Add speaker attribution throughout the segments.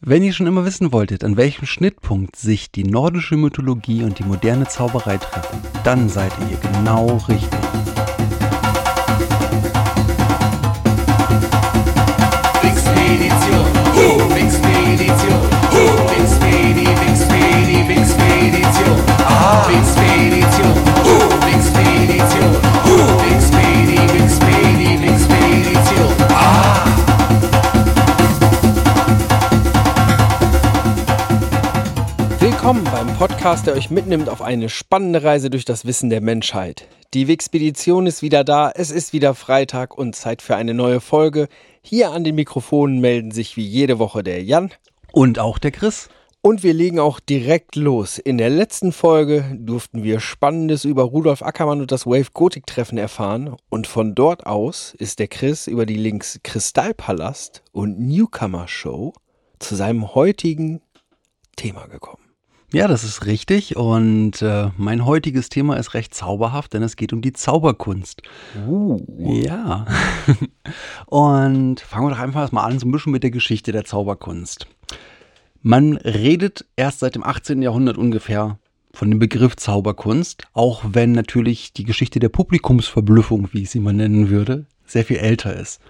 Speaker 1: Wenn ihr schon immer wissen wolltet, an welchem Schnittpunkt sich die nordische Mythologie und die moderne Zauberei treffen, dann seid ihr genau richtig.
Speaker 2: Ah,
Speaker 3: Willkommen beim Podcast, der euch mitnimmt auf eine spannende Reise durch das Wissen der Menschheit. Die Wixpedition ist wieder da, es ist wieder Freitag und Zeit für eine neue Folge. Hier an den Mikrofonen melden sich wie jede Woche der Jan
Speaker 1: Und auch der Chris.
Speaker 3: und wir legen auch direkt los. In der letzten Folge durften wir Spannendes über Rudolf Ackermann und das Wave Gothic Treffen erfahren und von dort aus ist der Chris über die Links Kristallpalast und Newcomer Show zu seinem heutigen Thema gekommen.
Speaker 1: Ja, das ist richtig. Und äh, mein heutiges Thema ist recht zauberhaft, denn es geht um die Zauberkunst. Ja. Und fangen wir doch einfach mal an, so ein bisschen mit der Geschichte der Zauberkunst. Man redet erst seit dem 18. Jahrhundert ungefähr von dem Begriff Zauberkunst, auch wenn natürlich die Geschichte der Publikumsverblüffung, wie ich sie mal nennen würde, sehr viel älter ist.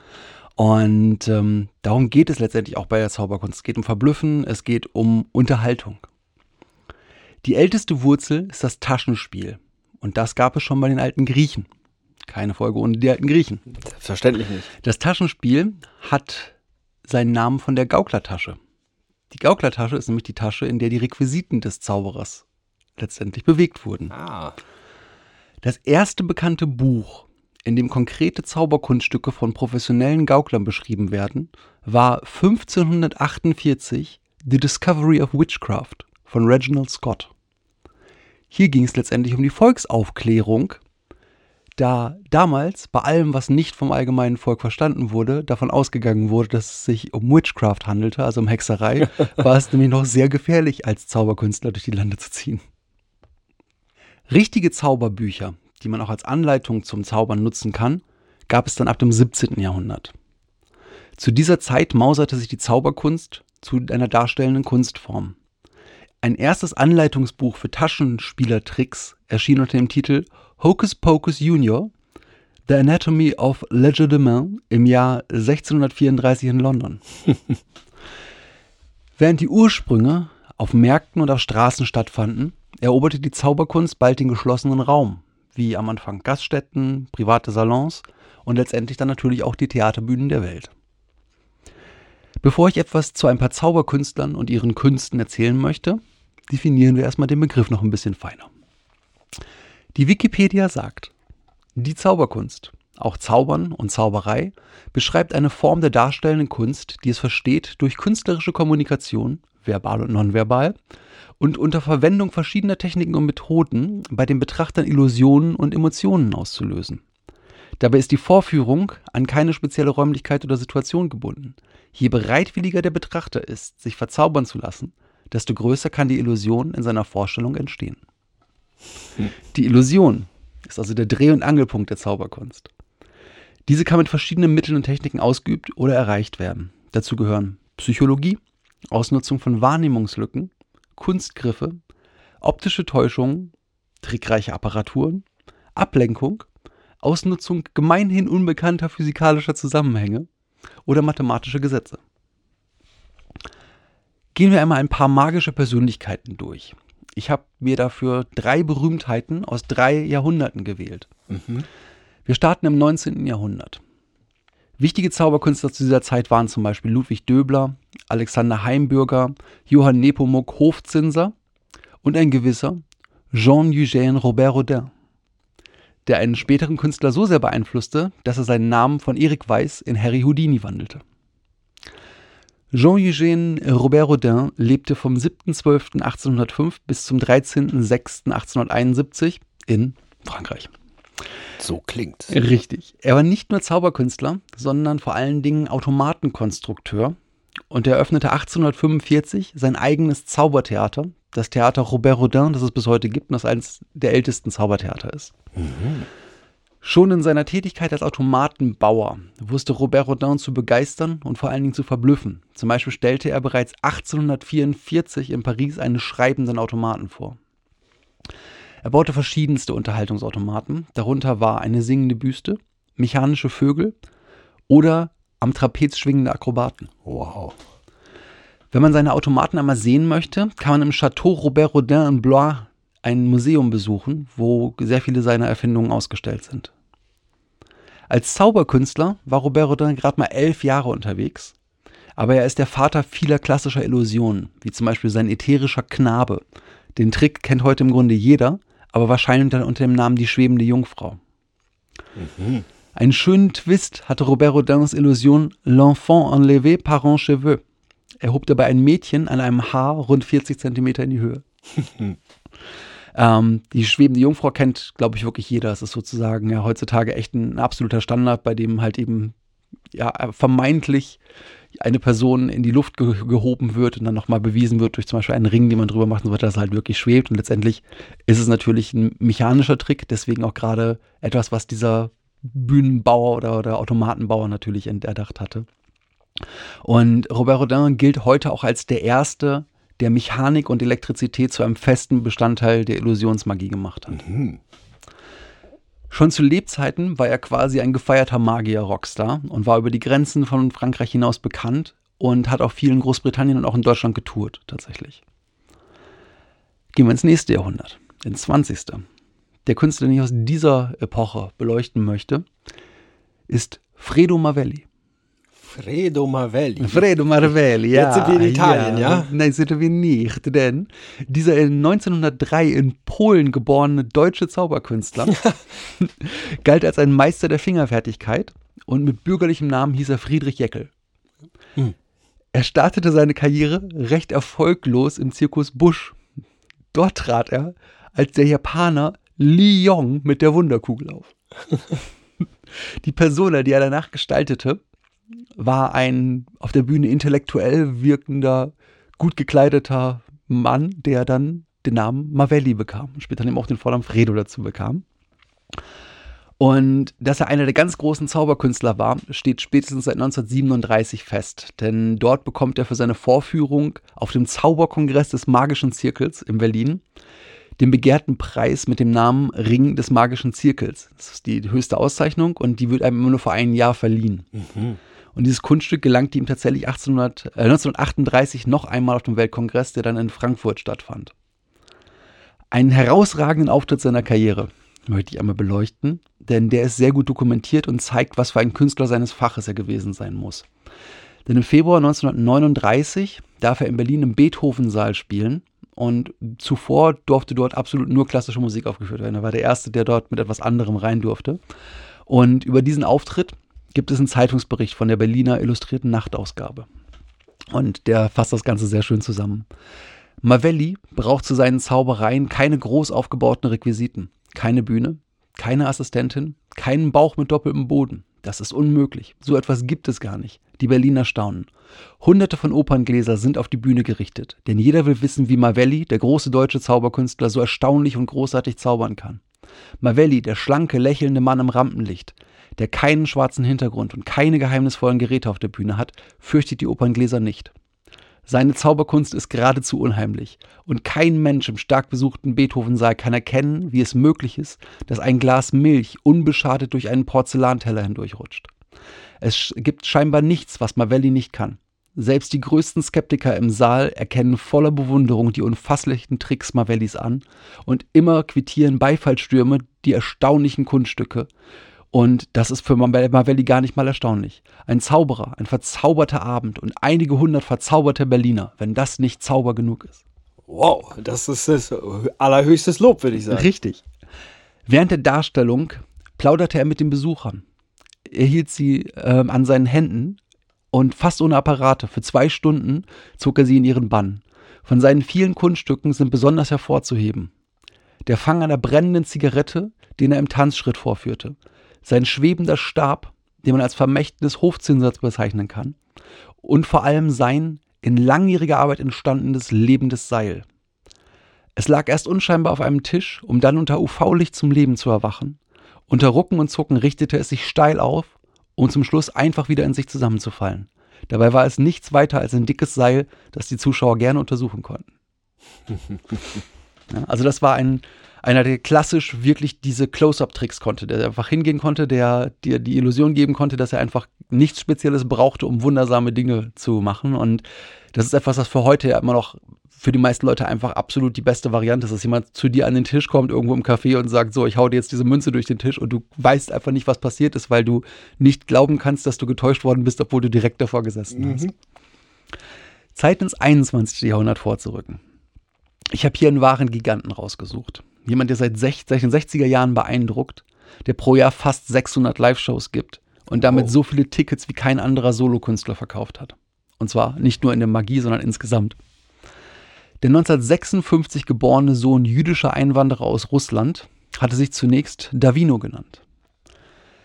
Speaker 1: Und ähm, darum geht es letztendlich auch bei der Zauberkunst. Es geht um Verblüffen, es geht um Unterhaltung. Die älteste Wurzel ist das Taschenspiel. Und das gab es schon bei den alten Griechen. Keine Folge ohne die alten Griechen.
Speaker 3: Selbstverständlich nicht.
Speaker 1: Das Taschenspiel hat seinen Namen von der Gauklertasche. Die Gauklertasche ist nämlich die Tasche, in der die Requisiten des Zauberers letztendlich bewegt wurden.
Speaker 3: Ah.
Speaker 1: Das erste bekannte Buch, in dem konkrete Zauberkunststücke von professionellen Gauklern beschrieben werden, war 1548 The Discovery of Witchcraft von Reginald Scott. Hier ging es letztendlich um die Volksaufklärung, da damals bei allem, was nicht vom allgemeinen Volk verstanden wurde, davon ausgegangen wurde, dass es sich um Witchcraft handelte, also um Hexerei, war es nämlich noch sehr gefährlich, als Zauberkünstler durch die Lande zu ziehen. Richtige Zauberbücher, die man auch als Anleitung zum Zaubern nutzen kann, gab es dann ab dem 17. Jahrhundert. Zu dieser Zeit mauserte sich die Zauberkunst zu einer darstellenden Kunstform. Ein erstes Anleitungsbuch für Taschenspielertricks erschien unter dem Titel Hocus Pocus Junior, The Anatomy of Legerdemain im Jahr 1634 in London. Während die Ursprünge auf Märkten und auf Straßen stattfanden, eroberte die Zauberkunst bald den geschlossenen Raum, wie am Anfang Gaststätten, private Salons und letztendlich dann natürlich auch die Theaterbühnen der Welt. Bevor ich etwas zu ein paar Zauberkünstlern und ihren Künsten erzählen möchte, definieren wir erstmal den Begriff noch ein bisschen feiner. Die Wikipedia sagt, die Zauberkunst, auch Zaubern und Zauberei, beschreibt eine Form der darstellenden Kunst, die es versteht, durch künstlerische Kommunikation, verbal und nonverbal, und unter Verwendung verschiedener Techniken und Methoden bei den Betrachtern Illusionen und Emotionen auszulösen. Dabei ist die Vorführung an keine spezielle Räumlichkeit oder Situation gebunden. Je bereitwilliger der Betrachter ist, sich verzaubern zu lassen, desto größer kann die Illusion in seiner Vorstellung entstehen. Die Illusion ist also der Dreh- und Angelpunkt der Zauberkunst. Diese kann mit verschiedenen Mitteln und Techniken ausgeübt oder erreicht werden. Dazu gehören Psychologie, Ausnutzung von Wahrnehmungslücken, Kunstgriffe, optische Täuschungen, trickreiche Apparaturen, Ablenkung, Ausnutzung gemeinhin unbekannter physikalischer Zusammenhänge oder mathematische Gesetze. Gehen wir einmal ein paar magische Persönlichkeiten durch. Ich habe mir dafür drei Berühmtheiten aus drei Jahrhunderten gewählt. Wir starten im 19. Jahrhundert. Wichtige Zauberkünstler zu dieser Zeit waren zum Beispiel Ludwig Döbler, Alexander Heimbürger, Johann Nepomuk Hofzinser und ein gewisser Jean-Eugène Robert Rodin, der einen späteren Künstler so sehr beeinflusste, dass er seinen Namen von Erik Weiß in Harry Houdini wandelte. Jean-Eugène Robert Rodin lebte vom 7.12.1805 bis zum 13.06.1871 in Frankreich.
Speaker 3: So klingt's.
Speaker 1: Richtig. Er war nicht nur Zauberkünstler, sondern vor allen Dingen Automatenkonstrukteur und er öffnete 1845 sein eigenes Zaubertheater, das Theater Robert Rodin, das es bis heute gibt und das eines der ältesten Zaubertheater ist. Schon in seiner Tätigkeit als Automatenbauer wusste Robert Rodin zu begeistern und vor allen Dingen zu verblüffen. Zum Beispiel stellte er bereits 1844 in Paris einen schreibenden Automaten vor. Er baute verschiedenste Unterhaltungsautomaten, darunter war eine singende Büste, mechanische Vögel oder am Trapez schwingende Akrobaten.
Speaker 3: Wow.
Speaker 1: Wenn man seine Automaten einmal sehen möchte, kann man im Chateau Robert Rodin in Blois ein Museum besuchen, wo sehr viele seiner Erfindungen ausgestellt sind. Als Zauberkünstler war Robert Rodin gerade mal elf Jahre unterwegs, aber er ist der Vater vieler klassischer Illusionen, wie zum Beispiel sein ätherischer Knabe. Den Trick kennt heute im Grunde jeder, aber wahrscheinlich dann unter dem Namen die schwebende Jungfrau. Einen schönen Twist hatte Robert Rodins Illusion L'enfant enlevé par un cheveu. Er hob dabei ein Mädchen an einem Haar rund 40 Zentimeter in die Höhe. ähm, die schwebende Jungfrau kennt, glaube ich, wirklich jeder. Es ist sozusagen ja heutzutage echt ein absoluter Standard, bei dem halt eben ja vermeintlich eine Person in die Luft ge gehoben wird und dann nochmal bewiesen wird durch zum Beispiel einen Ring, den man drüber macht und so weiter, dass er halt wirklich schwebt. Und letztendlich ist es natürlich ein mechanischer Trick, deswegen auch gerade etwas, was dieser Bühnenbauer oder, oder Automatenbauer natürlich erdacht hatte. Und Robert Rodin gilt heute auch als der erste, der Mechanik und Elektrizität zu einem festen Bestandteil der Illusionsmagie gemacht hat. Schon zu Lebzeiten war er quasi ein gefeierter Magier-Rockstar und war über die Grenzen von Frankreich hinaus bekannt und hat auch viel in Großbritannien und auch in Deutschland getourt, tatsächlich. Gehen wir ins nächste Jahrhundert, ins 20. Der Künstler, den ich aus dieser Epoche beleuchten möchte, ist Fredo Mavelli.
Speaker 3: Fredo Mavelli.
Speaker 1: Fredo Marvelli, ja.
Speaker 3: Jetzt sind wir in Italien, ja?
Speaker 1: Nein, sind wir nicht, denn dieser in 1903 in Polen geborene deutsche Zauberkünstler galt als ein Meister der Fingerfertigkeit und mit bürgerlichem Namen hieß er Friedrich Jeckel.
Speaker 3: Hm.
Speaker 1: Er startete seine Karriere recht erfolglos im Zirkus Busch. Dort trat er als der Japaner Li Yong mit der Wunderkugel auf. Die Persona, die er danach gestaltete, war ein auf der Bühne intellektuell wirkender, gut gekleideter Mann, der dann den Namen Mavelli bekam und später eben auch den Vornamen Fredo dazu bekam. Und dass er einer der ganz großen Zauberkünstler war, steht spätestens seit 1937 fest. Denn dort bekommt er für seine Vorführung auf dem Zauberkongress des Magischen Zirkels in Berlin den begehrten Preis mit dem Namen Ring des Magischen Zirkels. Das ist die höchste Auszeichnung und die wird einem immer nur vor einem Jahr verliehen. Und dieses Kunststück gelangte ihm tatsächlich 1800, äh, 1938 noch einmal auf dem Weltkongress, der dann in Frankfurt stattfand. Einen herausragenden Auftritt seiner Karriere möchte ich einmal beleuchten, denn der ist sehr gut dokumentiert und zeigt, was für ein Künstler seines Faches er gewesen sein muss. Denn im Februar 1939 darf er in Berlin im Beethoven-Saal spielen und zuvor durfte dort absolut nur klassische Musik aufgeführt werden. Er war der Erste, der dort mit etwas anderem rein durfte. Und über diesen Auftritt gibt es einen Zeitungsbericht von der Berliner Illustrierten Nachtausgabe. Und der fasst das Ganze sehr schön zusammen. Mavelli braucht zu seinen Zaubereien keine groß aufgebauten Requisiten, keine Bühne, keine Assistentin, keinen Bauch mit doppeltem Boden. Das ist unmöglich. So etwas gibt es gar nicht. Die Berliner staunen. Hunderte von Operngläser sind auf die Bühne gerichtet, denn jeder will wissen, wie Mavelli, der große deutsche Zauberkünstler, so erstaunlich und großartig zaubern kann. Mavelli, der schlanke, lächelnde Mann im Rampenlicht, der keinen schwarzen Hintergrund und keine geheimnisvollen Geräte auf der Bühne hat, fürchtet die Operngläser nicht. Seine Zauberkunst ist geradezu unheimlich, und kein Mensch im stark besuchten Beethoven-Saal kann erkennen, wie es möglich ist, dass ein Glas Milch unbeschadet durch einen Porzellanteller hindurchrutscht. Es gibt scheinbar nichts, was Mavelli nicht kann. Selbst die größten Skeptiker im Saal erkennen voller Bewunderung die unfasslichen Tricks Mavellis an und immer quittieren Beifallsstürme die erstaunlichen Kunststücke, und das ist für Mavelli gar nicht mal erstaunlich. Ein Zauberer, ein verzauberter Abend und einige hundert verzauberte Berliner, wenn das nicht Zauber genug ist.
Speaker 3: Wow, das ist das allerhöchstes Lob, würde ich sagen.
Speaker 1: Richtig. Während der Darstellung plauderte er mit den Besuchern. Er hielt sie ähm, an seinen Händen und fast ohne Apparate. Für zwei Stunden zog er sie in ihren Bann. Von seinen vielen Kunststücken sind besonders hervorzuheben. Der Fang einer brennenden Zigarette, den er im Tanzschritt vorführte. Sein schwebender Stab, den man als Vermächtnis Hofzinsatz bezeichnen kann. Und vor allem sein in langjähriger Arbeit entstandenes lebendes Seil. Es lag erst unscheinbar auf einem Tisch, um dann unter UV-Licht zum Leben zu erwachen. Unter Rucken und Zucken richtete es sich steil auf, um zum Schluss einfach wieder in sich zusammenzufallen. Dabei war es nichts weiter als ein dickes Seil, das die Zuschauer gerne untersuchen konnten. ja, also das war ein, einer, der klassisch wirklich diese Close-up-Tricks konnte, der einfach hingehen konnte, der dir die Illusion geben konnte, dass er einfach nichts Spezielles brauchte, um wundersame Dinge zu machen. Und das ist etwas, was für heute immer noch für die meisten Leute einfach absolut die beste Variante ist, dass jemand zu dir an den Tisch kommt, irgendwo im Café und sagt, so, ich hau dir jetzt diese Münze durch den Tisch und du weißt einfach nicht, was passiert ist, weil du nicht glauben kannst, dass du getäuscht worden bist, obwohl du direkt davor gesessen mhm. hast. Zeit ins 21. Jahrhundert vorzurücken. Ich habe hier einen wahren Giganten rausgesucht. Jemand, der seit 60, den 60er Jahren beeindruckt, der pro Jahr fast 600 Live-Shows gibt und damit oh. so viele Tickets wie kein anderer Solokünstler verkauft hat. Und zwar nicht nur in der Magie, sondern insgesamt. Der 1956 geborene Sohn jüdischer Einwanderer aus Russland hatte sich zunächst Davino genannt.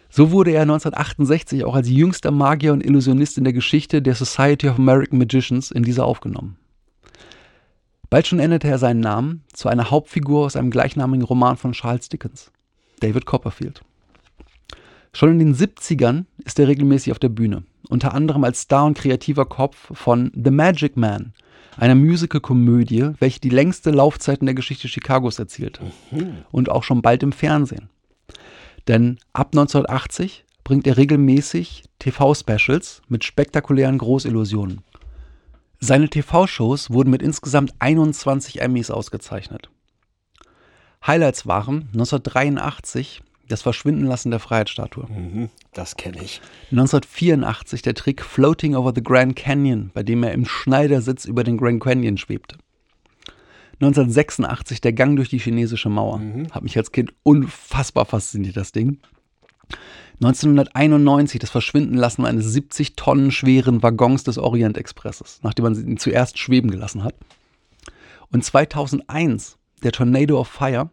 Speaker 1: So wurde er 1968 auch als jüngster Magier und Illusionist in der Geschichte der Society of American Magicians in dieser aufgenommen. Bald schon änderte er seinen Namen zu einer Hauptfigur aus einem gleichnamigen Roman von Charles Dickens, David Copperfield. Schon in den 70ern ist er regelmäßig auf der Bühne, unter anderem als Star und kreativer Kopf von The Magic Man, einer Musical-Komödie, welche die längste Laufzeit in der Geschichte Chicagos erzielt mhm. und auch schon bald im Fernsehen. Denn ab 1980 bringt er regelmäßig TV-Specials mit spektakulären Großillusionen. Seine TV-Shows wurden mit insgesamt 21 Emmys ausgezeichnet. Highlights waren 1983 das Verschwindenlassen der Freiheitsstatue.
Speaker 3: Mhm, das kenne ich.
Speaker 1: 1984 der Trick Floating over the Grand Canyon, bei dem er im Schneidersitz über den Grand Canyon schwebte. 1986 der Gang durch die chinesische Mauer. Mhm. Hat mich als Kind unfassbar fasziniert, das Ding. 1991 das Verschwindenlassen eines 70 Tonnen schweren Waggons des Orient Expresses, nachdem man ihn zuerst schweben gelassen hat. Und 2001 der Tornado of Fire,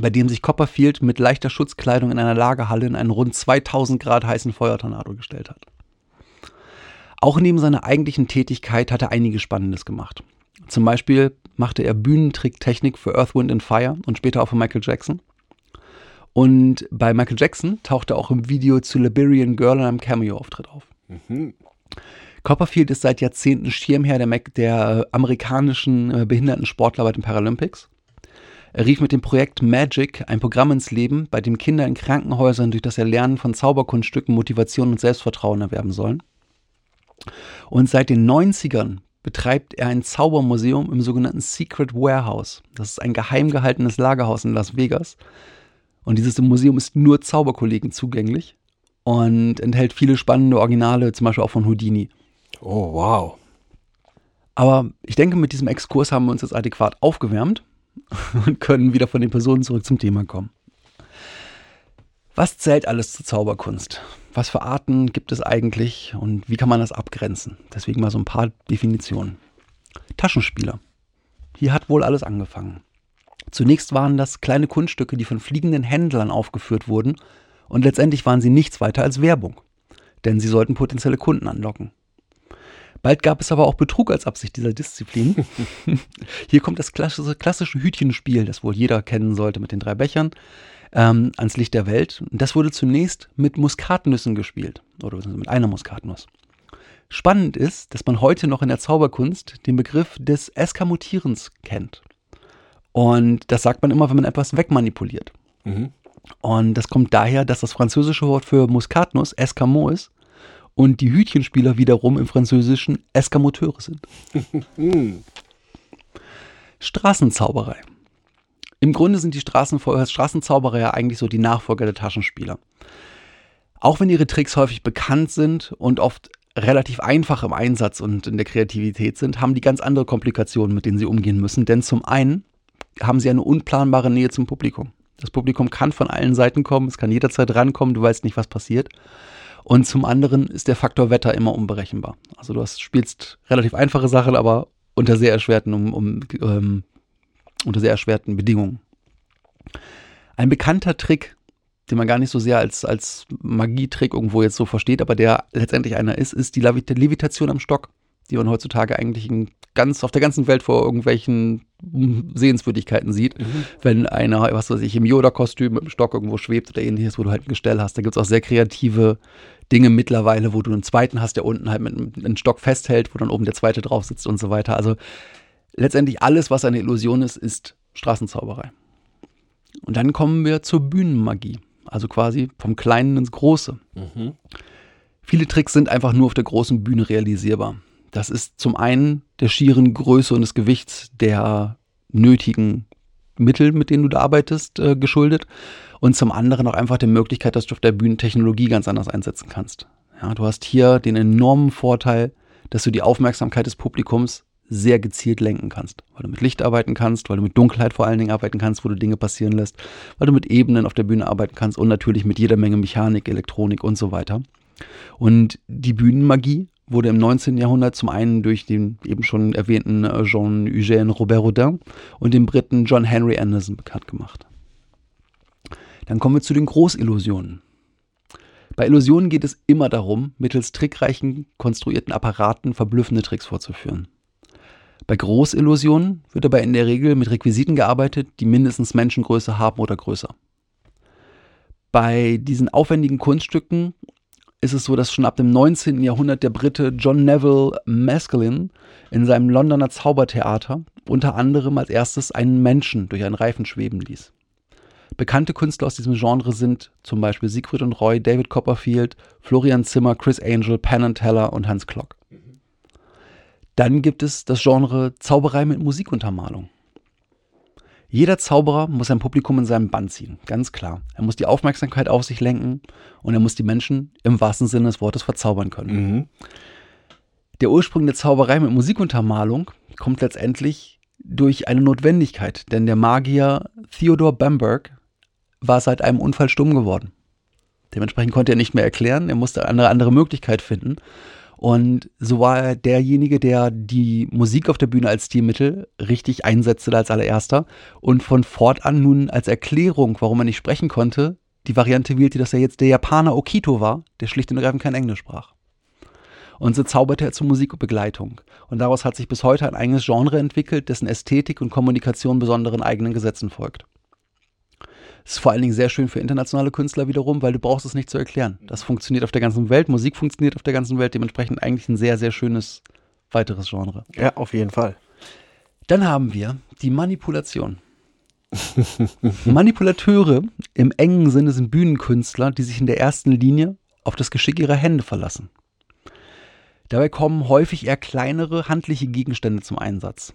Speaker 1: bei dem sich Copperfield mit leichter Schutzkleidung in einer Lagerhalle in einen rund 2000 Grad heißen Feuertornado gestellt hat. Auch neben seiner eigentlichen Tätigkeit hat er einiges Spannendes gemacht. Zum Beispiel machte er Bühnentricktechnik für Earth, Wind and Fire und später auch für Michael Jackson. Und bei Michael Jackson tauchte er auch im Video zu Liberian Girl in einem Cameo-Auftritt auf. Mhm. Copperfield ist seit Jahrzehnten Schirmherr der, der amerikanischen äh, Behindertensportler bei den Paralympics. Er rief mit dem Projekt Magic ein Programm ins Leben, bei dem Kinder in Krankenhäusern durch das Erlernen von Zauberkunststücken Motivation und Selbstvertrauen erwerben sollen. Und seit den 90ern betreibt er ein Zaubermuseum im sogenannten Secret Warehouse. Das ist ein geheim gehaltenes Lagerhaus in Las Vegas. Und dieses Museum ist nur Zauberkollegen zugänglich und enthält viele spannende Originale, zum Beispiel auch von Houdini.
Speaker 3: Oh, wow.
Speaker 1: Aber ich denke, mit diesem Exkurs haben wir uns jetzt adäquat aufgewärmt und können wieder von den Personen zurück zum Thema kommen. Was zählt alles zur Zauberkunst? Was für Arten gibt es eigentlich und wie kann man das abgrenzen? Deswegen mal so ein paar Definitionen. Taschenspieler. Hier hat wohl alles angefangen. Zunächst waren das kleine Kunststücke, die von fliegenden Händlern aufgeführt wurden, und letztendlich waren sie nichts weiter als Werbung, denn sie sollten potenzielle Kunden anlocken. Bald gab es aber auch Betrug als Absicht dieser Disziplin. Hier kommt das klassische, klassische Hütchenspiel, das wohl jeder kennen sollte mit den drei Bechern, ähm, ans Licht der Welt. Das wurde zunächst mit Muskatnüssen gespielt oder mit einer Muskatnuss. Spannend ist, dass man heute noch in der Zauberkunst den Begriff des Eskamotierens kennt. Und das sagt man immer, wenn man etwas wegmanipuliert. Mhm. Und das kommt daher, dass das französische Wort für Muskatnuss Escamot ist und die Hütchenspieler wiederum im Französischen Eskamoteure sind. Straßenzauberei. Im Grunde sind die Straßenzauberer ja eigentlich so die Nachfolger der Taschenspieler. Auch wenn ihre Tricks häufig bekannt sind und oft relativ einfach im Einsatz und in der Kreativität sind, haben die ganz andere Komplikationen, mit denen sie umgehen müssen. Denn zum einen haben sie eine unplanbare Nähe zum Publikum. Das Publikum kann von allen Seiten kommen, es kann jederzeit rankommen, du weißt nicht, was passiert. Und zum anderen ist der Faktor Wetter immer unberechenbar. Also du hast, spielst relativ einfache Sachen, aber unter sehr erschwerten, um, um, ähm, unter sehr erschwerten Bedingungen. Ein bekannter Trick, den man gar nicht so sehr als, als Magietrick irgendwo jetzt so versteht, aber der letztendlich einer ist, ist die Levit Levitation am Stock, die man heutzutage eigentlich in ganz, auf der ganzen Welt vor irgendwelchen Sehenswürdigkeiten sieht.
Speaker 3: Mhm.
Speaker 1: Wenn einer, was weiß ich, im Yoda-Kostüm mit dem Stock irgendwo schwebt oder ähnliches, wo du halt ein Gestell hast. Da gibt es auch sehr kreative Dinge mittlerweile, wo du einen zweiten hast, der unten halt mit einem, Stock festhält, wo dann oben der zweite drauf sitzt und so weiter. Also letztendlich alles, was eine Illusion ist, ist Straßenzauberei. Und dann kommen wir zur Bühnenmagie. Also quasi vom Kleinen ins Große.
Speaker 3: Mhm.
Speaker 1: Viele Tricks sind einfach nur auf der großen Bühne realisierbar. Das ist zum einen der schieren Größe und des Gewichts der nötigen Mittel, mit denen du da arbeitest, äh, geschuldet. Und zum anderen auch einfach der Möglichkeit, dass du auf der Bühne Technologie ganz anders einsetzen kannst. Ja, du hast hier den enormen Vorteil, dass du die Aufmerksamkeit des Publikums sehr gezielt lenken kannst, weil du mit Licht arbeiten kannst, weil du mit Dunkelheit vor allen Dingen arbeiten kannst, wo du Dinge passieren lässt, weil du mit Ebenen auf der Bühne arbeiten kannst und natürlich mit jeder Menge Mechanik, Elektronik und so weiter. Und die Bühnenmagie wurde im 19. Jahrhundert zum einen durch den eben schon erwähnten äh, Jean-Eugène Robert Rodin und den Briten John Henry Anderson bekannt gemacht. Dann kommen wir zu den Großillusionen. Bei Illusionen geht es immer darum, mittels trickreichen konstruierten Apparaten verblüffende Tricks vorzuführen. Bei Großillusionen wird dabei in der Regel mit Requisiten gearbeitet, die mindestens Menschengröße haben oder größer. Bei diesen aufwendigen Kunststücken ist es so, dass schon ab dem 19. Jahrhundert der Brite John Neville Maskelyne in seinem Londoner Zaubertheater unter anderem als erstes einen Menschen durch einen Reifen schweben ließ. Bekannte Künstler aus diesem Genre sind zum Beispiel Siegfried und Roy, David Copperfield, Florian Zimmer, Chris Angel, Penn Teller und Hans Klock. Dann gibt es das Genre Zauberei mit Musikuntermalung. Jeder Zauberer muss sein Publikum in seinem Bann ziehen, ganz klar. Er muss die Aufmerksamkeit auf sich lenken und er muss die Menschen im wahrsten Sinne des Wortes verzaubern können.
Speaker 3: Mhm.
Speaker 1: Der Ursprung der Zauberei mit Musikuntermalung kommt letztendlich durch eine Notwendigkeit, denn der Magier Theodor Bamberg war seit einem Unfall stumm geworden. Dementsprechend konnte er nicht mehr erklären, er musste eine andere Möglichkeit finden. Und so war er derjenige, der die Musik auf der Bühne als Stilmittel richtig einsetzte als allererster und von fortan nun als Erklärung, warum er nicht sprechen konnte, die Variante wählte, dass er jetzt der Japaner Okito war, der schlicht und ergreifend kein Englisch sprach. Und so zauberte er zur Musikbegleitung. Und daraus hat sich bis heute ein eigenes Genre entwickelt, dessen Ästhetik und Kommunikation besonderen eigenen Gesetzen folgt. Ist vor allen Dingen sehr schön für internationale Künstler wiederum, weil du brauchst es nicht zu erklären. Das funktioniert auf der ganzen Welt, Musik funktioniert auf der ganzen Welt, dementsprechend eigentlich ein sehr, sehr schönes weiteres Genre.
Speaker 3: Ja, auf jeden Fall.
Speaker 1: Dann haben wir die Manipulation. Manipulateure im engen Sinne sind Bühnenkünstler, die sich in der ersten Linie auf das Geschick ihrer Hände verlassen. Dabei kommen häufig eher kleinere handliche Gegenstände zum Einsatz.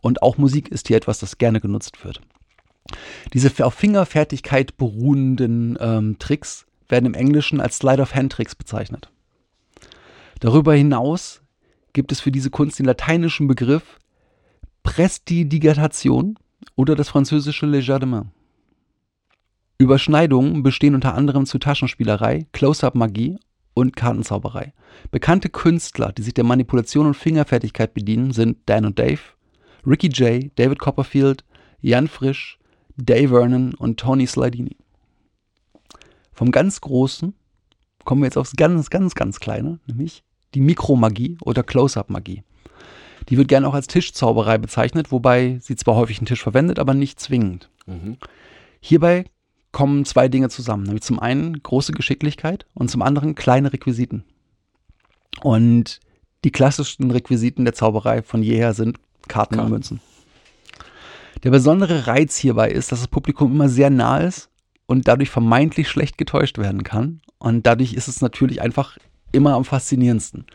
Speaker 1: Und auch Musik ist hier etwas, das gerne genutzt wird. Diese auf Fingerfertigkeit beruhenden ähm, Tricks werden im Englischen als Sleight-of-Hand-Tricks bezeichnet. Darüber hinaus gibt es für diese Kunst den lateinischen Begriff Prestidigitation oder das französische Légèrement. Überschneidungen bestehen unter anderem zu Taschenspielerei, Close-up-Magie und Kartenzauberei. Bekannte Künstler, die sich der Manipulation und Fingerfertigkeit bedienen, sind Dan und Dave, Ricky Jay, David Copperfield, Jan Frisch, Dave Vernon und Tony Slidini. Vom ganz Großen kommen wir jetzt aufs ganz, ganz, ganz Kleine, nämlich die Mikromagie oder Close-up-Magie. Die wird gerne auch als Tischzauberei bezeichnet, wobei sie zwar häufig einen Tisch verwendet, aber nicht zwingend.
Speaker 3: Mhm.
Speaker 1: Hierbei kommen zwei Dinge zusammen, nämlich zum einen große Geschicklichkeit und zum anderen kleine Requisiten. Und die klassischsten Requisiten der Zauberei von jeher sind Karten und
Speaker 3: Karten.
Speaker 1: Münzen. Der besondere Reiz hierbei ist, dass das Publikum immer sehr nah ist und dadurch vermeintlich schlecht getäuscht werden kann. Und dadurch ist es natürlich einfach immer am faszinierendsten.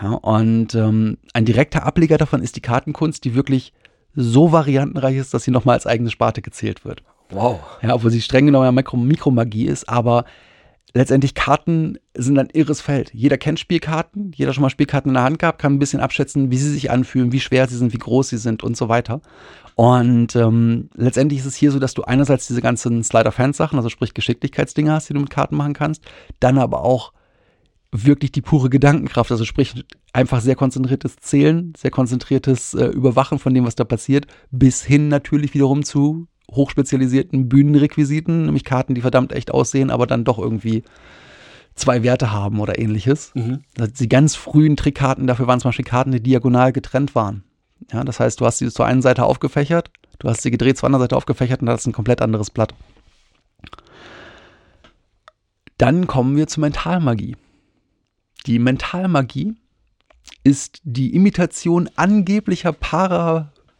Speaker 1: Ja, und ähm, ein direkter Ableger davon ist die Kartenkunst, die wirklich so variantenreich ist, dass sie nochmal als eigene Sparte gezählt wird.
Speaker 3: Wow.
Speaker 1: Ja, obwohl sie streng genommen ja Mikro Mikromagie ist, aber letztendlich Karten sind ein irres Feld. Jeder kennt Spielkarten, jeder schon mal Spielkarten in der Hand gehabt, kann ein bisschen abschätzen, wie sie sich anfühlen, wie schwer sie sind, wie groß sie sind und so weiter. Und ähm, letztendlich ist es hier so, dass du einerseits diese ganzen Sleight-of-Hand-Sachen, also sprich Geschicklichkeitsdinge hast, die du mit Karten machen kannst, dann aber auch wirklich die pure Gedankenkraft, also sprich einfach sehr konzentriertes Zählen, sehr konzentriertes äh, Überwachen von dem, was da passiert, bis hin natürlich wiederum zu hochspezialisierten Bühnenrequisiten, nämlich Karten, die verdammt echt aussehen, aber dann doch irgendwie zwei Werte haben oder ähnliches.
Speaker 3: Mhm.
Speaker 1: Die ganz frühen Trickkarten, dafür waren zum Beispiel Karten, die diagonal getrennt waren. Ja, das heißt, du hast sie zur einen Seite aufgefächert, du hast sie gedreht zur anderen Seite aufgefächert und da ist ein komplett anderes Blatt. Dann kommen wir zur Mentalmagie. Die Mentalmagie ist die Imitation angeblicher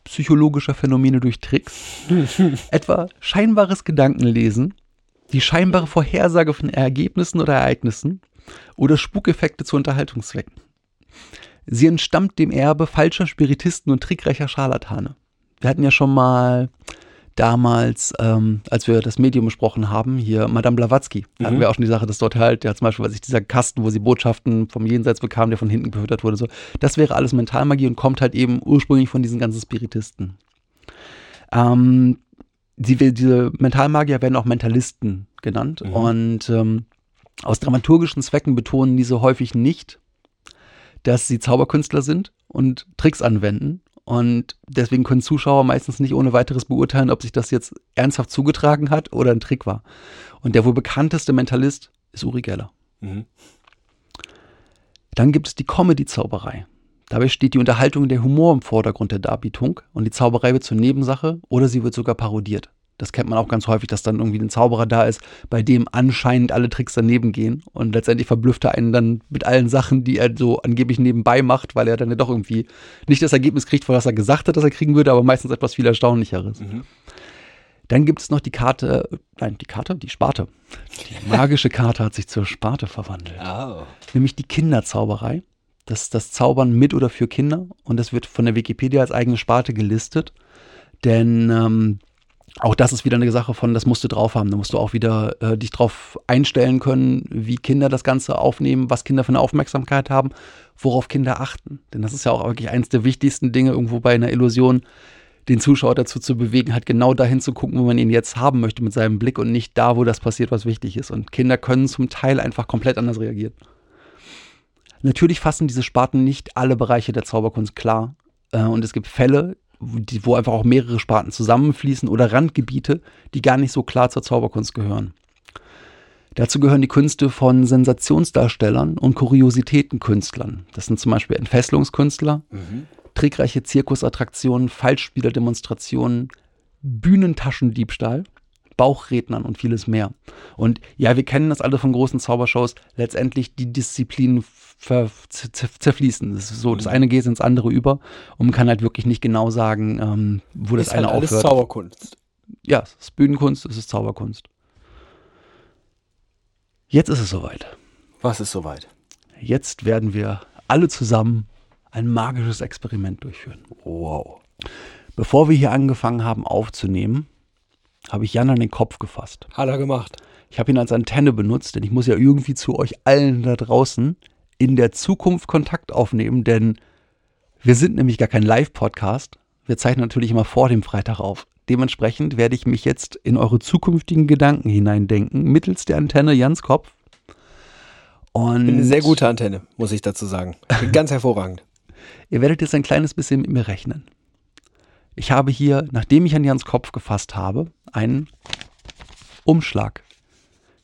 Speaker 1: parapsychologischer Phänomene durch Tricks, etwa scheinbares Gedankenlesen, die scheinbare Vorhersage von Ergebnissen oder Ereignissen oder Spukeffekte zu Unterhaltungszwecken. Sie entstammt dem Erbe falscher Spiritisten und trickreicher Scharlatane. Wir hatten ja schon mal damals, ähm, als wir das Medium besprochen haben, hier Madame Blavatsky, da hatten
Speaker 3: Mhm.
Speaker 1: wir auch schon die Sache, dass dort halt, ja zum Beispiel, was ich dieser Kasten, wo sie Botschaften vom Jenseits bekam, der von hinten gefüttert wurde, so, das wäre alles Mentalmagie und kommt halt eben ursprünglich von diesen ganzen Spiritisten. Ähm, die, diese Mentalmagier werden auch Mentalisten genannt
Speaker 3: Mhm.
Speaker 1: und ähm, aus dramaturgischen Zwecken betonen diese häufig nicht, dass sie Zauberkünstler sind und Tricks anwenden. Und deswegen können Zuschauer meistens nicht ohne weiteres beurteilen, ob sich das jetzt ernsthaft zugetragen hat oder ein Trick war. Und der wohl bekannteste Mentalist ist Uri Geller.
Speaker 3: Mhm.
Speaker 1: Dann gibt es die Comedy-Zauberei. Dabei steht die Unterhaltung der Humor im Vordergrund der Darbietung und die Zauberei wird zur Nebensache oder sie wird sogar parodiert. Das kennt man auch ganz häufig, dass dann irgendwie ein Zauberer da ist, bei dem anscheinend alle Tricks daneben gehen und letztendlich verblüfft er einen dann mit allen Sachen, die er so angeblich nebenbei macht, weil er dann ja doch irgendwie nicht das Ergebnis kriegt, von was er gesagt hat, dass er kriegen würde, aber meistens etwas viel Erstaunlicheres.
Speaker 3: Mhm.
Speaker 1: Dann gibt es noch die Karte, nein, die Karte, die Sparte. Die magische Karte hat sich zur Sparte verwandelt
Speaker 3: Oh.
Speaker 1: nämlich die Kinderzauberei. Das ist das Zaubern mit oder für Kinder und das wird von der Wikipedia als eigene Sparte gelistet, denn ähm, auch das ist wieder eine Sache von, das musst du drauf haben. Da musst du auch wieder äh, dich drauf einstellen können, wie Kinder das Ganze aufnehmen, was Kinder für eine Aufmerksamkeit haben, worauf Kinder achten. Denn das ist ja auch wirklich eines der wichtigsten Dinge irgendwo bei einer Illusion, den Zuschauer dazu zu bewegen, halt genau dahin zu gucken, wo man ihn jetzt haben möchte mit seinem Blick und nicht da, wo das passiert, was wichtig ist. Und Kinder können zum Teil einfach komplett anders reagieren. Natürlich fassen diese Sparten nicht alle Bereiche der Zauberkunst klar. Äh, und es gibt Fälle, wo einfach auch mehrere Sparten zusammenfließen oder Randgebiete, die gar nicht so klar zur Zauberkunst gehören. Dazu gehören die Künste von Sensationsdarstellern und Kuriositätenkünstlern. Das sind zum Beispiel Entfesselungskünstler,
Speaker 3: Mhm.
Speaker 1: trickreiche Zirkusattraktionen, Falschspielerdemonstrationen, Bühnentaschendiebstahl, Bauchrednern und vieles mehr. Und ja, wir kennen das alle von großen Zaubershows, letztendlich die Disziplinen zerfließen. Das ist so, das eine geht ins andere über und man kann halt wirklich nicht genau sagen, ähm, wo das
Speaker 3: ist halt
Speaker 1: eine
Speaker 3: alles
Speaker 1: aufhört.
Speaker 3: Zauberkunst.
Speaker 1: Ja, es ist Bühnenkunst, es ist Zauberkunst. Jetzt ist es soweit.
Speaker 3: Was ist soweit?
Speaker 1: Jetzt werden wir alle zusammen ein magisches Experiment durchführen.
Speaker 3: Wow.
Speaker 1: Bevor wir hier angefangen haben aufzunehmen, habe ich Jan an den Kopf gefasst.
Speaker 3: Hat er gemacht.
Speaker 1: Ich habe ihn als Antenne benutzt, denn ich muss ja irgendwie zu euch allen da draußen in der Zukunft Kontakt aufnehmen, denn wir sind nämlich gar kein Live-Podcast. Wir zeichnen natürlich immer vor dem Freitag auf. Dementsprechend werde ich mich jetzt in eure zukünftigen Gedanken hineindenken, mittels der Antenne Jans Kopf. Und
Speaker 3: Eine sehr gute Antenne, muss ich dazu sagen. Ganz hervorragend.
Speaker 1: Ihr werdet jetzt ein kleines bisschen mit mir rechnen. Ich habe hier, nachdem ich an Jans Kopf gefasst habe, einen Umschlag.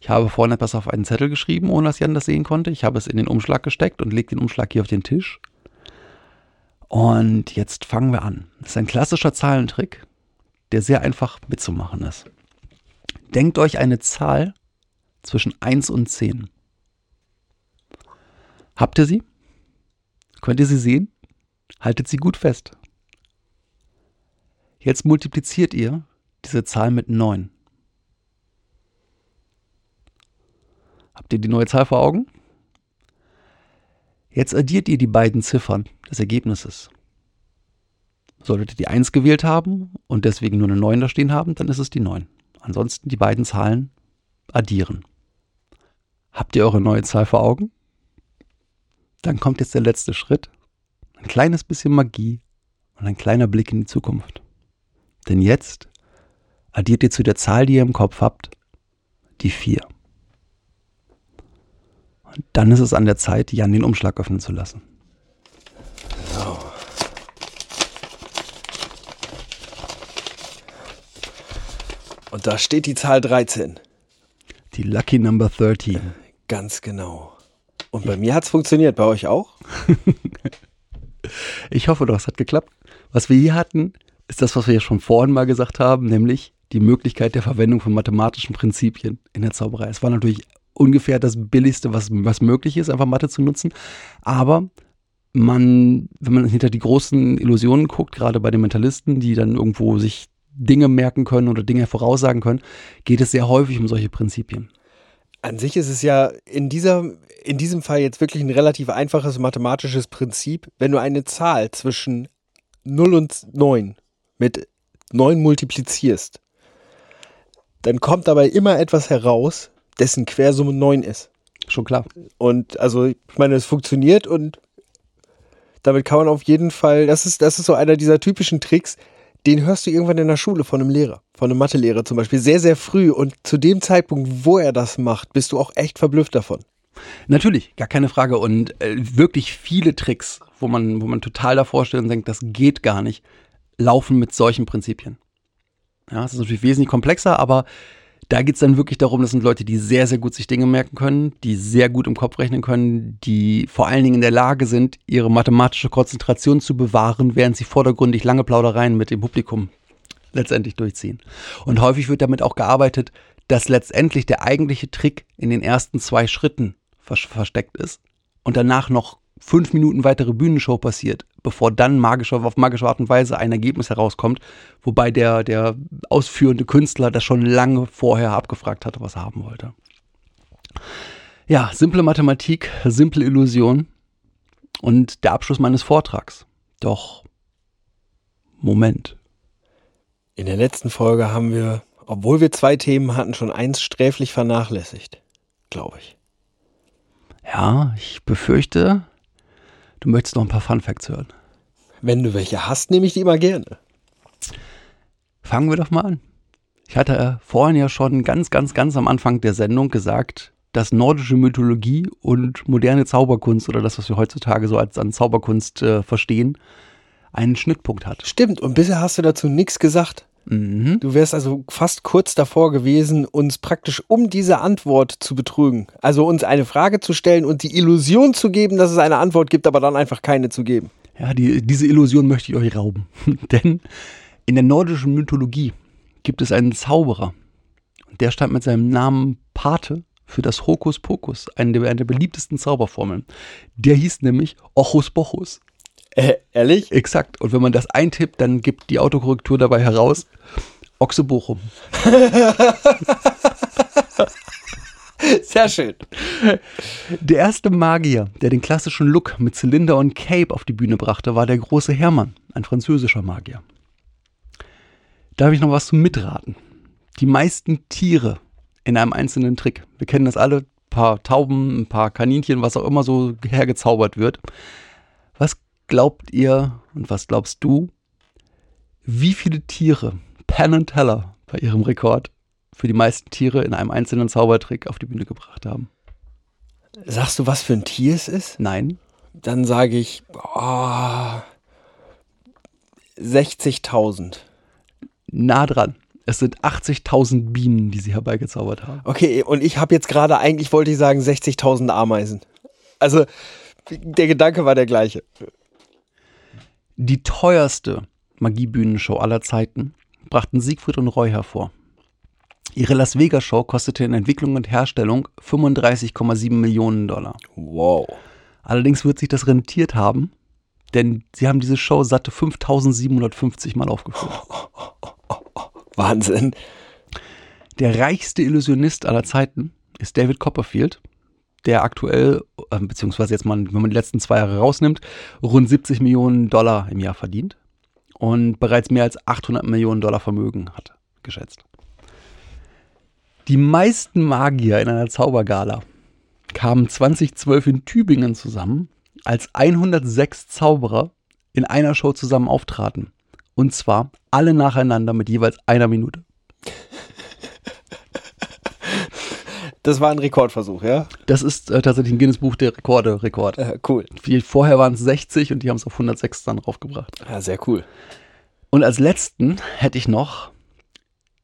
Speaker 1: Ich habe vorhin etwas auf einen Zettel geschrieben, ohne dass Jan das sehen konnte. Ich habe es in den Umschlag gesteckt und lege den Umschlag hier auf den Tisch. Und jetzt fangen wir an. Das ist ein klassischer Zahlentrick, der sehr einfach mitzumachen ist. Denkt euch eine Zahl zwischen 1 und 10. Habt ihr sie? Könnt ihr sie sehen? Haltet sie gut fest. Jetzt multipliziert ihr diese Zahl mit 9. Habt ihr die neue Zahl vor Augen? Jetzt addiert ihr die beiden Ziffern des Ergebnisses. Solltet ihr die 1 gewählt haben und deswegen nur eine 9 da stehen haben, dann ist es die 9. Ansonsten die beiden Zahlen addieren. Habt ihr eure neue Zahl vor Augen? Dann kommt jetzt der letzte Schritt. Ein kleines bisschen Magie und ein kleiner Blick in die Zukunft. Denn jetzt addiert ihr zu der Zahl, die ihr im Kopf habt, die 4. Dann ist es an der Zeit, Jan den Umschlag öffnen zu lassen.
Speaker 3: Und da steht die Zahl 13.
Speaker 1: Die Lucky Number 13.
Speaker 3: Ganz genau. Und bei mir hat es funktioniert, bei euch auch?
Speaker 1: Ich hoffe doch, es hat geklappt. Was wir hier hatten, ist das, was wir ja schon vorhin mal gesagt haben, nämlich die Möglichkeit der Verwendung von mathematischen Prinzipien in der Zauberei. Es war natürlich ungefähr das Billigste, was, was möglich ist, einfach Mathe zu nutzen. Aber man, wenn man hinter die großen Illusionen guckt, gerade bei den Mentalisten, die dann irgendwo sich Dinge merken können oder Dinge voraussagen können, geht es sehr häufig um solche Prinzipien.
Speaker 3: An sich ist es ja in, dieser, in diesem Fall jetzt wirklich ein relativ einfaches mathematisches Prinzip. Wenn du eine Zahl zwischen 0 und 9 mit 9 multiplizierst, dann kommt dabei immer etwas heraus, dessen Quersumme 9 ist.
Speaker 1: Schon klar.
Speaker 3: Und also, ich meine, es funktioniert und damit kann man auf jeden Fall, das ist, das ist so einer dieser typischen Tricks, den hörst du irgendwann in der Schule von einem Lehrer, von einem Mathelehrer zum Beispiel, sehr, sehr früh. Und zu dem Zeitpunkt, wo er das macht, bist du auch echt verblüfft davon.
Speaker 1: Natürlich, gar keine Frage. Und äh, wirklich viele Tricks, wo man, wo man total davor steht und denkt, das geht gar nicht, laufen mit solchen Prinzipien. Ja, es ist natürlich wesentlich komplexer, aber da geht es dann wirklich darum, das sind Leute, die sehr, sehr gut sich Dinge merken können, die sehr gut im Kopf rechnen können, die vor allen Dingen in der Lage sind, ihre mathematische Konzentration zu bewahren, während sie vordergründig lange Plaudereien mit dem Publikum letztendlich durchziehen. Und häufig wird damit auch gearbeitet, dass letztendlich der eigentliche Trick in den ersten zwei Schritten vers versteckt ist und danach noch fünf Minuten weitere Bühnenshow passiert, bevor dann magische, auf magische Art und Weise ein Ergebnis herauskommt, wobei der, der ausführende Künstler das schon lange vorher abgefragt hatte, was er haben wollte. Ja, simple Mathematik, simple Illusion und der Abschluss meines Vortrags. Doch, Moment.
Speaker 3: In der letzten Folge haben wir, obwohl wir zwei Themen hatten, schon eins sträflich vernachlässigt. Glaube ich.
Speaker 1: Ja, ich befürchte, du möchtest noch ein paar Fun Facts hören.
Speaker 3: Wenn du welche hast, nehme ich die immer gerne.
Speaker 1: Fangen wir doch mal an. Ich hatte äh, vorhin ja schon ganz, ganz, ganz am Anfang der Sendung gesagt, dass nordische Mythologie und moderne Zauberkunst oder das, was wir heutzutage so als an Zauberkunst äh, verstehen, einen Schnittpunkt hat.
Speaker 3: Stimmt, und bisher hast du dazu nichts gesagt.
Speaker 1: Mhm.
Speaker 3: Du wärst also fast kurz davor gewesen, uns praktisch um diese Antwort zu betrügen. Also uns eine Frage zu stellen und die Illusion zu geben, dass es eine Antwort gibt, aber dann einfach keine zu geben.
Speaker 1: Ja, die, diese Illusion möchte ich euch rauben. Denn in der nordischen Mythologie gibt es einen Zauberer. Der stand mit seinem Namen Pate für das Hokuspokus, eine der, eine der beliebtesten Zauberformeln. Der hieß nämlich Ochus Bochus.
Speaker 3: Äh, ehrlich?
Speaker 1: Exakt. Und wenn man das eintippt, dann gibt die Autokorrektur dabei heraus Ochse Bochum.
Speaker 3: Sehr schön.
Speaker 1: Der erste Magier, der den klassischen Look mit Zylinder und Cape auf die Bühne brachte, war der große Hermann, ein französischer Magier. Da habe ich noch was zum Mitraten. Die meisten Tiere in einem einzelnen Trick. Wir kennen das alle, ein paar Tauben, ein paar Kaninchen, was auch immer so hergezaubert wird. Glaubt ihr und was glaubst du, wie viele Tiere Penn und Teller bei ihrem Rekord für die meisten Tiere in einem einzelnen Zaubertrick auf die Bühne gebracht haben?
Speaker 3: Sagst du, was für ein Tier es ist?
Speaker 1: Nein,
Speaker 3: Dann sage ich oh, 60.000.
Speaker 1: nah dran. Es sind 80.000 Bienen, die sie herbeigezaubert haben.
Speaker 3: Okay, und ich habe jetzt gerade eigentlich, wollte ich sagen, 60.000 Ameisen. Also der Gedanke war der gleiche.
Speaker 1: Die teuerste Magiebühnenshow aller Zeiten brachten Siegfried und Roy hervor. Ihre Las Vegas Show kostete in Entwicklung und Herstellung 35,7 Millionen Dollar.
Speaker 3: Wow.
Speaker 1: Allerdings wird sich das rentiert haben, denn sie haben diese Show satte 5750 Mal aufgeführt.
Speaker 3: Wahnsinn.
Speaker 1: Der reichste Illusionist aller Zeiten ist David Copperfield, der aktuell, äh, beziehungsweise jetzt mal, wenn man die letzten zwei Jahre rausnimmt, rund 70 Millionen Dollar im Jahr verdient und bereits mehr als 800 Millionen Dollar Vermögen hat, geschätzt. Die meisten Magier in einer Zaubergala kamen 2012 in Tübingen zusammen, als 106 Zauberer in einer Show zusammen auftraten. Und zwar alle nacheinander mit jeweils einer Minute.
Speaker 3: Das war ein Rekordversuch, ja?
Speaker 1: Das ist äh, tatsächlich ein Guinness Buch der Rekorde, Rekord.
Speaker 3: Äh, cool.
Speaker 1: Wie, vorher waren es 60 und die haben es auf 106 dann draufgebracht.
Speaker 3: Ja, sehr cool.
Speaker 1: Und als letzten hätte ich noch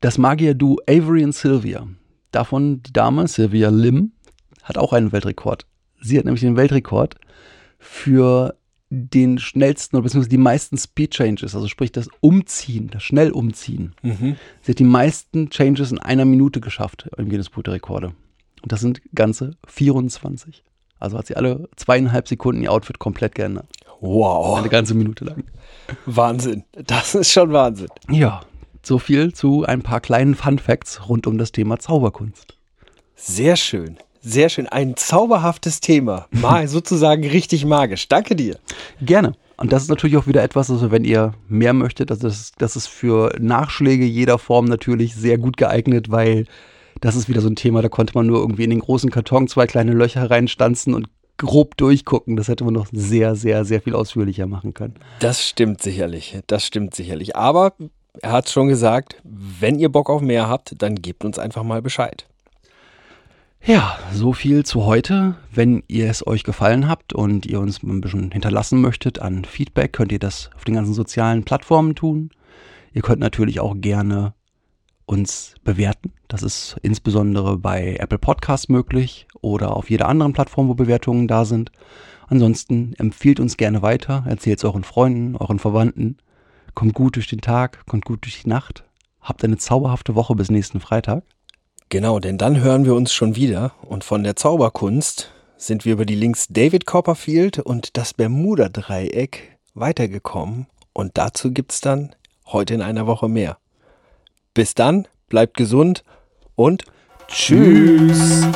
Speaker 1: das Magier-Duo Avery und Sylvia. Davon die Dame, Sylvia Lim, hat auch einen Weltrekord. Sie hat nämlich den Weltrekord für den schnellsten oder beziehungsweise die meisten Speed Changes, also sprich das Umziehen, das Schnellumziehen.
Speaker 3: Mhm.
Speaker 1: Sie hat die meisten Changes in einer Minute geschafft im Guinness Buch der Rekorde. Und das sind ganze 24. Also hat sie alle zweieinhalb Sekunden ihr Outfit komplett geändert.
Speaker 3: Wow.
Speaker 1: Eine ganze Minute lang.
Speaker 3: Wahnsinn. Das ist schon Wahnsinn.
Speaker 1: Ja, so viel zu ein paar kleinen Fun Facts rund um das Thema Zauberkunst.
Speaker 3: Sehr schön. Sehr schön. Ein zauberhaftes Thema. Mal sozusagen richtig magisch. Danke dir.
Speaker 1: Gerne. Und das ist natürlich auch wieder etwas, also wenn ihr mehr möchtet, also das, das ist für Nachschläge jeder Form natürlich sehr gut geeignet, weil das ist wieder so ein Thema, da konnte man nur irgendwie in den großen Karton zwei kleine Löcher reinstanzen und grob durchgucken. Das hätte man noch sehr, sehr, sehr viel ausführlicher machen können.
Speaker 3: Das stimmt sicherlich. Das stimmt sicherlich. Aber er hat schon gesagt, wenn ihr Bock auf mehr habt, dann gebt uns einfach mal Bescheid.
Speaker 1: Ja, so viel zu heute. Wenn ihr es euch gefallen habt und ihr uns ein bisschen hinterlassen möchtet an Feedback, könnt ihr das auf den ganzen sozialen Plattformen tun. Ihr könnt natürlich auch gerne uns bewerten. Das ist insbesondere bei Apple Podcasts möglich oder auf jeder anderen Plattform, wo Bewertungen da sind. Ansonsten empfiehlt uns gerne weiter, erzählt es euren Freunden, euren Verwandten. Kommt gut durch den Tag, kommt gut durch die Nacht. Habt eine zauberhafte Woche bis nächsten Freitag.
Speaker 3: Genau, denn dann hören wir uns schon wieder und von der Zauberkunst sind wir über die Links David Copperfield und das Bermuda-Dreieck weitergekommen und dazu gibt's dann heute in einer Woche mehr. Bis dann, bleibt gesund und tschüss.